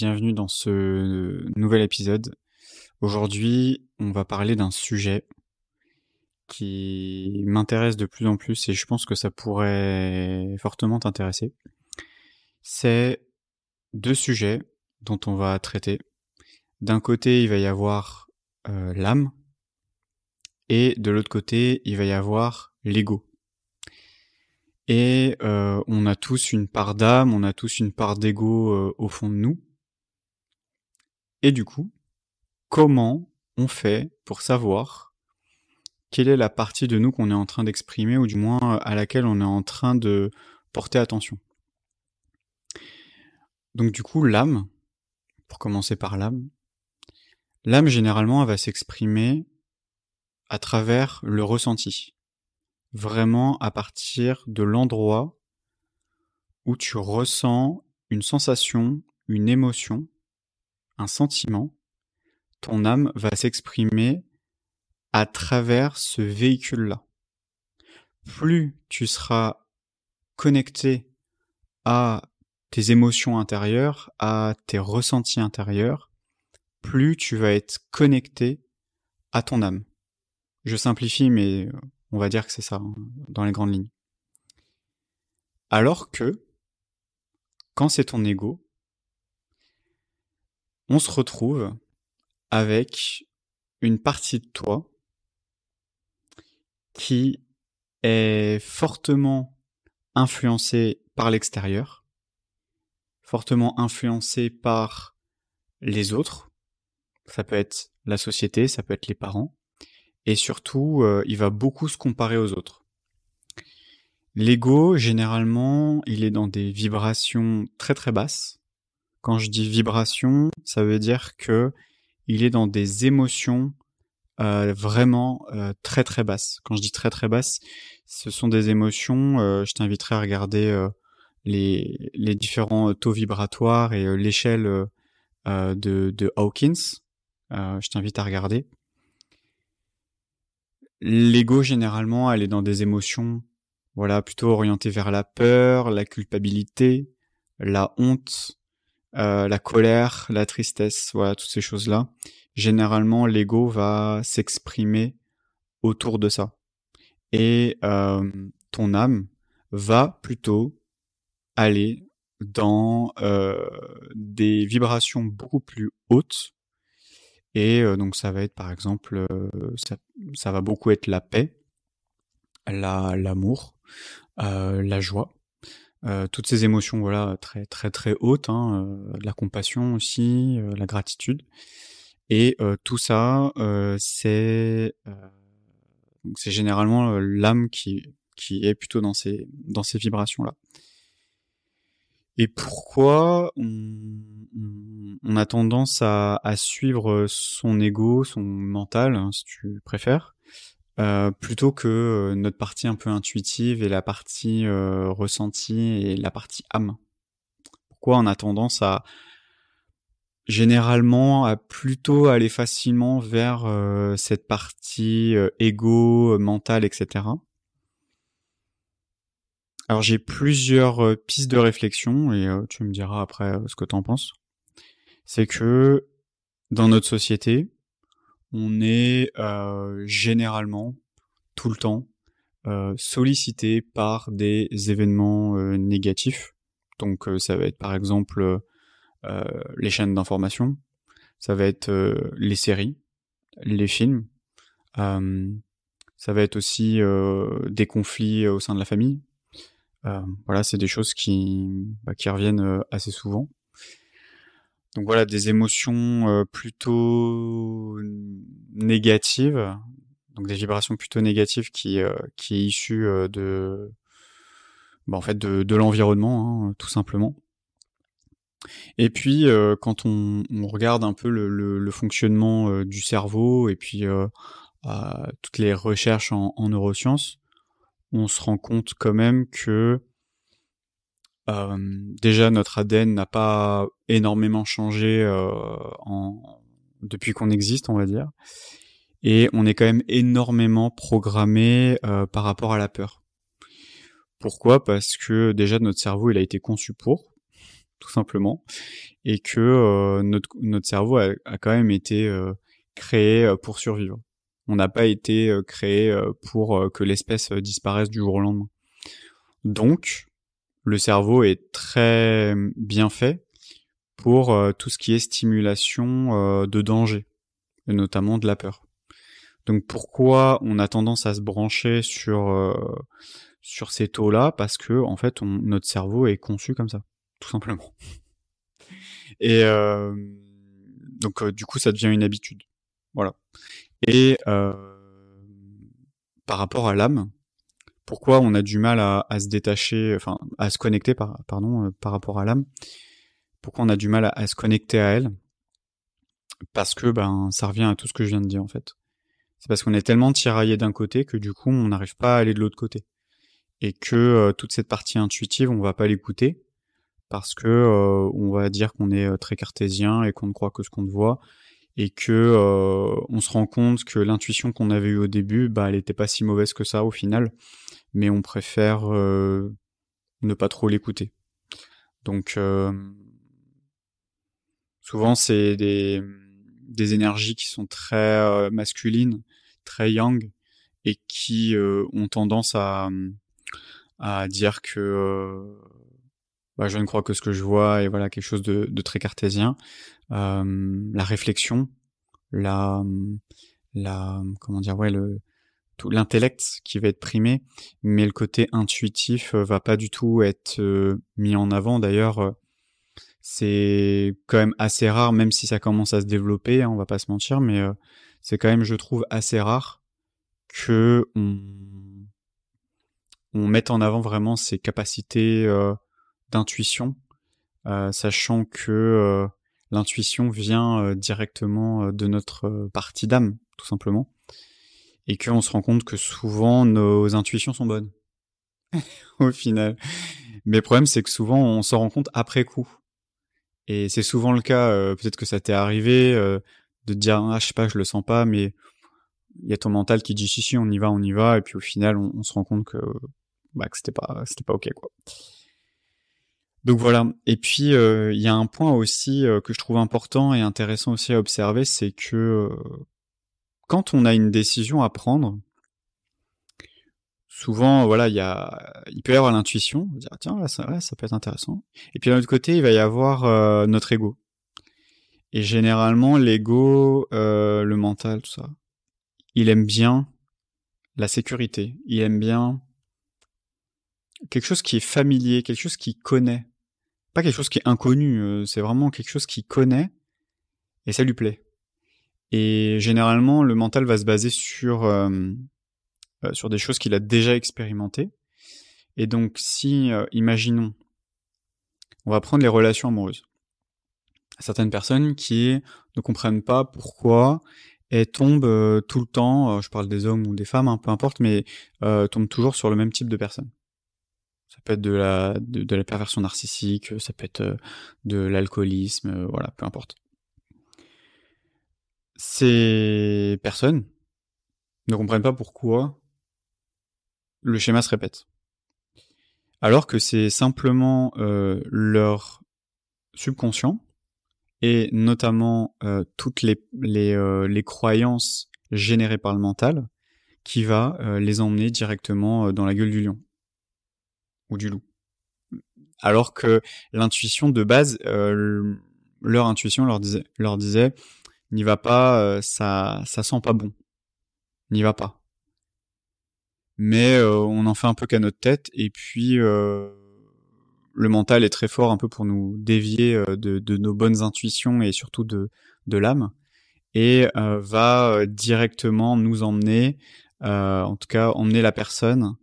bienvenue dans ce nouvel épisode. Aujourd'hui, on va parler d'un sujet qui m'intéresse de plus en plus et je pense que ça pourrait fortement t'intéresser. C'est deux sujets dont on va traiter. D'un côté, il va y avoir euh, l'âme et de l'autre côté, il va y avoir l'ego. Et euh, on a tous une part d'âme, on a tous une part d'ego euh, au fond de nous. Et du coup, comment on fait pour savoir quelle est la partie de nous qu'on est en train d'exprimer, ou du moins à laquelle on est en train de porter attention? Donc du coup, l'âme, pour commencer par l'âme, l'âme généralement va s'exprimer à travers le ressenti. Vraiment à partir de l'endroit où tu ressens une sensation, une émotion, un sentiment, ton âme va s'exprimer à travers ce véhicule-là. Plus tu seras connecté à tes émotions intérieures, à tes ressentis intérieurs, plus tu vas être connecté à ton âme. Je simplifie, mais on va dire que c'est ça, hein, dans les grandes lignes. Alors que, quand c'est ton ego, on se retrouve avec une partie de toi qui est fortement influencée par l'extérieur, fortement influencée par les autres, ça peut être la société, ça peut être les parents, et surtout, euh, il va beaucoup se comparer aux autres. L'ego, généralement, il est dans des vibrations très très basses. Quand je dis vibration, ça veut dire que il est dans des émotions euh, vraiment euh, très très basses. Quand je dis très très basses, ce sont des émotions. je t'inviterai à regarder les, les, différents taux vibratoires et l'échelle de, de, Hawkins. je t'invite à regarder. L'ego, généralement, elle est dans des émotions, voilà, plutôt orientées vers la peur, la culpabilité, la honte, euh, la colère, la tristesse, voilà, toutes ces choses-là. Généralement, l'ego va s'exprimer autour de ça. Et euh, ton âme va plutôt aller dans euh, des vibrations beaucoup plus hautes et donc ça va être par exemple, ça, va beaucoup être la paix, la, l'amour, la joie, toutes ces émotions voilà très très très hautes, hein, la compassion aussi, la gratitude. Et tout ça, c'est c'est généralement l'âme qui qui est plutôt dans ces dans ces vibrations là. Et pourquoi on, a tendance à, suivre son ego, son mental, hein, si tu préfères, euh, plutôt que euh, notre partie un peu intuitive et la partie euh, ressentie et la partie âme Pourquoi on a tendance à généralement à plutôt aller facilement vers cette partie égo, mental, etc. Alors j'ai plusieurs pistes de réflexion et tu me diras après ce que tu en penses. C'est que dans notre société, on est généralement tout le temps sollicité par des événements négatifs. Donc ça va être par exemple les chaînes d'information, ça va être les séries, les films, ça va être aussi des conflits au sein de la famille, euh, voilà, c'est des choses qui, bah, reviennent euh, assez souvent. Donc voilà, des émotions euh, plutôt négatives, donc des vibrations plutôt négatives qui, qui est issue de, bah, en fait, de, l'environnement, hein, tout simplement. Et puis, quand on, regarde un peu le, fonctionnement du cerveau et puis toutes les recherches en neurosciences, on se rend compte quand même que euh, déjà notre ADN n'a pas énormément changé euh, en, depuis qu'on existe, on va dire, et on est quand même énormément programmé euh, par rapport à la peur. Pourquoi? Parce que déjà notre cerveau il a été conçu pour. tout simplement, et que euh, notre, notre cerveau a, a, quand même été euh, créé pour survivre. On n'a pas été créé pour que l'espèce disparaisse du jour au lendemain. Donc, le cerveau est très bien fait pour tout ce qui est stimulation de danger, et notamment de la peur. Donc pourquoi on a tendance à se brancher sur sur ces taux-là? Parce que en fait, notre cerveau est conçu comme ça tout simplement. Et euh, donc euh, du coup, ça devient une habitude. Voilà. Et euh, par rapport à l'âme, pourquoi on a du mal à, se détacher, enfin à se connecter, par, euh, par rapport à l'âme. Pourquoi on a du mal à, se connecter à elle? Parce que ben ça revient à tout ce que je viens de dire en fait. C'est parce qu'on est tellement tiraillé d'un côté que du coup on n'arrive pas à aller de l'autre côté. Et que euh, toute cette partie intuitive on va pas l'écouter parce que euh, on va dire qu'on est très cartésien et qu'on ne croit que ce qu'on voit et que euh, on se rend compte que l'intuition qu'on avait eue au début, bah, elle était pas si mauvaise que ça au final, mais on préfère ne pas trop l'écouter. Donc souvent c'est des, énergies qui sont très masculines, très yang, et qui ont tendance à dire que bah, je ne crois que ce que je vois et voilà quelque chose de, de très cartésien. Euh, la réflexion, la, la, comment dire, ouais, le, tout l'intellect qui va être primé, mais le côté intuitif euh, va pas du tout être euh, mis en avant. D'ailleurs, euh, c'est quand même assez rare, même si ça commence à se développer, hein, on va pas se mentir, mais c'est quand même, je trouve, assez rare que on, on mette en avant vraiment ses capacités d'intuition, euh, sachant que euh, l'intuition vient euh, directement de notre partie d'âme, tout simplement, et qu'on se rend compte que souvent nos intuitions sont bonnes, au final. Mais le problème, c'est que souvent, on s'en rend compte après coup. Et c'est souvent le cas, peut-être que ça t'est arrivé, de te dire, ah, je sais pas, je le sens pas, mais il y a ton mental qui dit, si, si, on y va, on y va, et puis au final, on, on se rend compte que, bah, que c'était pas, c'était pas ok, quoi. Donc voilà. Et puis euh, il y a un point aussi euh, que je trouve important et intéressant aussi à observer, c'est que euh, quand on a une décision à prendre, souvent voilà, il y a, il peut y avoir l'intuition, dire tiens ça, ça peut être intéressant. Et puis d'un autre côté, il va y avoir notre ego. Et généralement, l'ego, le mental, tout ça, il aime bien la sécurité. Il aime bien quelque chose qui est familier, quelque chose qui connaît. Pas quelque chose qui est inconnu, euh, c'est vraiment quelque chose qui connaît et ça lui plaît. Et généralement, le mental va se baser sur, euh, euh des choses qu'il a déjà expérimentées. Et donc, si, imaginons, on va prendre les relations amoureuses. Certaines personnes qui ne comprennent pas pourquoi elles tombent tout le temps, je parle des hommes ou des femmes, hein, peu importe, mais tombent toujours sur le même type de personnes. Ça peut être de la, de, la perversion narcissique, ça peut être euh, de l'alcoolisme, euh, voilà, peu importe. Ces personnes ne comprennent pas pourquoi le schéma se répète. Alors que c'est simplement euh, leur subconscient et notamment euh, toutes les, les, euh, les, croyances générées par le mental qui va les emmener directement dans la gueule du lion ou du loup. Alors que l'intuition de base, euh, leur intuition leur disait, leur disait, n'y va pas, euh, ça, ça sent pas bon, n'y va pas. Mais euh, on en fait un peu qu'à notre tête et puis le mental est très fort un peu pour nous dévier de, de nos bonnes intuitions et surtout de, de l'âme et va directement nous emmener, en tout cas emmener la personne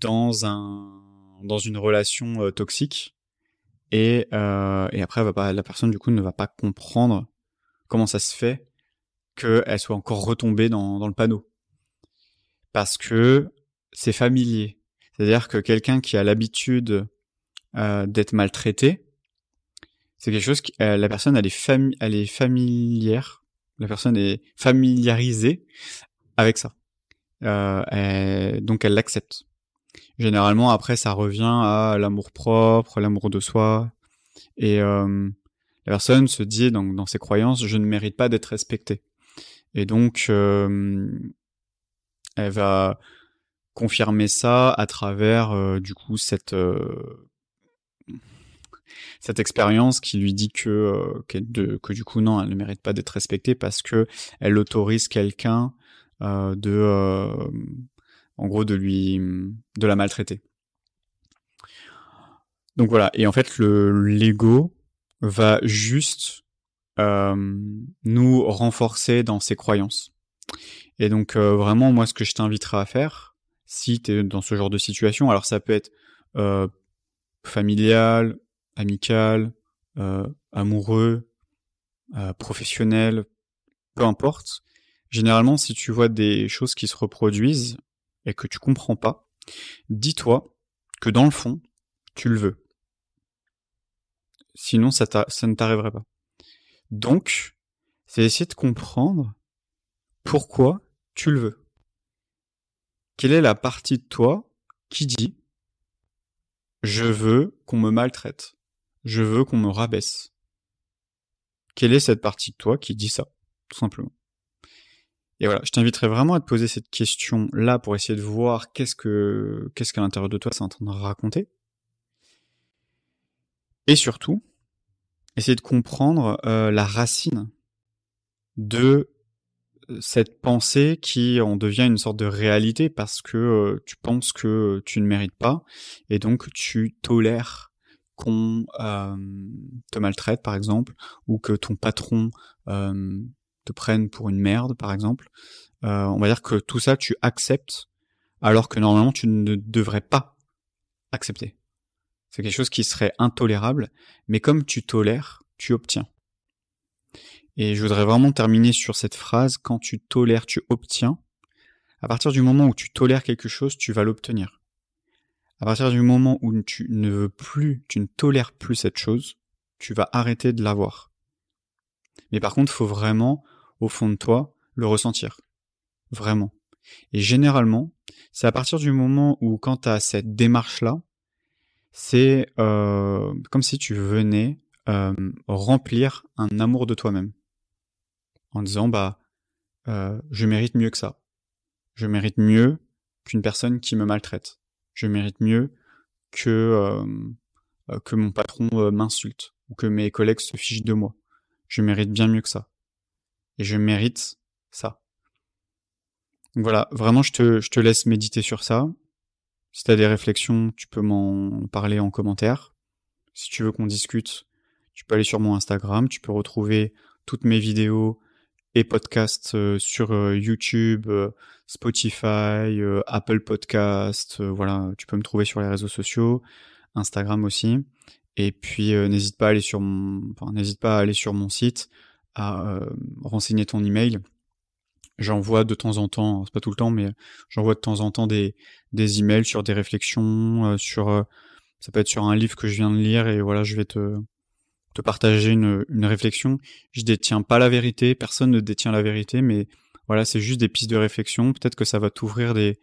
dans un dans une relation euh, toxique. Et euh, et après va pas, la personne du coup ne va pas comprendre comment ça se fait qu'elle soit encore retombée dans dans le panneau. Parce que c'est familier. C'est-à-dire que quelqu'un qui a l'habitude euh, d'être maltraité c'est quelque chose qui euh, la personne elle est fami elle est familière. La personne est familiarisée avec ça. Euh, donc elle l'accepte. Généralement, après, ça revient à l'amour propre, l'amour de soi, Et la personne se dit donc dans ses croyances, je ne mérite pas d'être respectée. Et donc elle va confirmer ça à travers du coup cette cette expérience qui lui dit que, euh, que, du coup non, elle ne mérite pas d'être respectée parce que elle autorise quelqu'un euh, de, euh, en gros, de lui, de la maltraiter. Donc voilà. Et en fait, le l'ego va juste nous renforcer dans ses croyances. Et donc vraiment, moi, ce que je t'inviterai à faire, si tu es dans ce genre de situation, alors ça peut être familial, amical, euh, amoureux, euh, professionnel, peu importe. Généralement, si tu vois des choses qui se reproduisent et que tu comprends pas, dis-toi que dans le fond, tu le veux. Sinon, ça, ça ne t'arriverait pas. Donc, c'est essayer de comprendre pourquoi tu le veux. Quelle est la partie de toi qui dit je veux qu'on me maltraite je veux qu'on me rabaisse? Quelle est cette partie de toi qui dit ça, tout simplement? Et voilà, je t'inviterai vraiment à te poser cette question-là pour essayer de voir qu'est-ce que qu'est-ce qu'à l'intérieur de toi c'est en train de raconter. Et surtout, essayer de comprendre euh, la racine de cette pensée qui en devient une sorte de réalité parce que euh, tu penses que tu ne mérites pas et donc tu tolères qu'on euh, te maltraite, par exemple, ou que ton patron euh, te prenne pour une merde, par exemple. Euh, on va dire que tout ça, tu acceptes, alors que normalement, tu ne devrais pas accepter. C'est quelque chose qui serait intolérable, mais comme tu tolères, tu obtiens. Et je voudrais vraiment terminer sur cette phrase, quand tu tolères, tu obtiens. À partir du moment où tu tolères quelque chose, tu vas l'obtenir. À partir du moment où tu ne veux plus, tu ne tolères plus cette chose, tu vas arrêter de l'avoir. Mais par contre, il faut vraiment, au fond de toi, le ressentir. Vraiment. Et généralement, c'est à partir du moment où quand tu as cette démarche-là, c'est euh, comme si tu venais euh, remplir un amour de toi-même. En disant, bah, euh, je mérite mieux que ça. Je mérite mieux qu'une personne qui me maltraite je mérite mieux que que mon patron m'insulte ou que mes collègues se fichent de moi. Je mérite bien mieux que ça. Et je mérite ça. Donc voilà, vraiment, je te, je te laisse méditer sur ça. Si tu as des réflexions, tu peux m'en parler en commentaire. Si tu veux qu'on discute, tu peux aller sur mon Instagram, tu peux retrouver toutes mes vidéos et podcasts euh, sur euh, YouTube, euh, Spotify, Apple Podcasts, voilà, tu peux me trouver sur les réseaux sociaux, Instagram aussi. Et puis n'hésite pas à aller sur mon, enfin, n'hésite pas à aller sur mon site, à renseigner ton email. J'envoie de temps en temps, c'est pas tout le temps, mais j'envoie de temps en temps des des emails sur des réflexions, sur ça peut être sur un livre que je viens de lire et voilà, je vais te te partager une, une réflexion. Je détiens pas la vérité, personne ne détient la vérité, mais voilà, c'est juste des pistes de réflexion. Peut-être que ça va t'ouvrir des,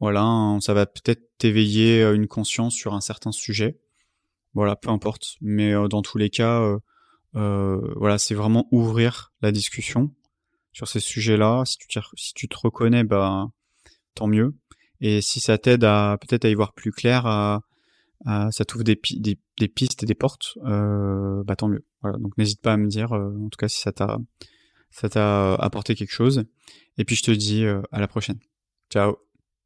voilà, ça va peut-être t'éveiller euh, une conscience sur un certain sujet. Voilà, peu importe. Mais euh, dans tous les cas, euh, euh, voilà, c'est vraiment ouvrir la discussion sur ces sujets-là. Si tu, te reconnais, bah, tant mieux. Et si ça t'aide à peut-être à y voir plus clair, euh, ça t'ouvre des, des, pistes et des portes, euh, bah tant mieux. Voilà, donc n'hésite pas à me dire, euh, en tout cas si ça t'a ça t'a apporté quelque chose. Et puis je te dis à la prochaine. Ciao.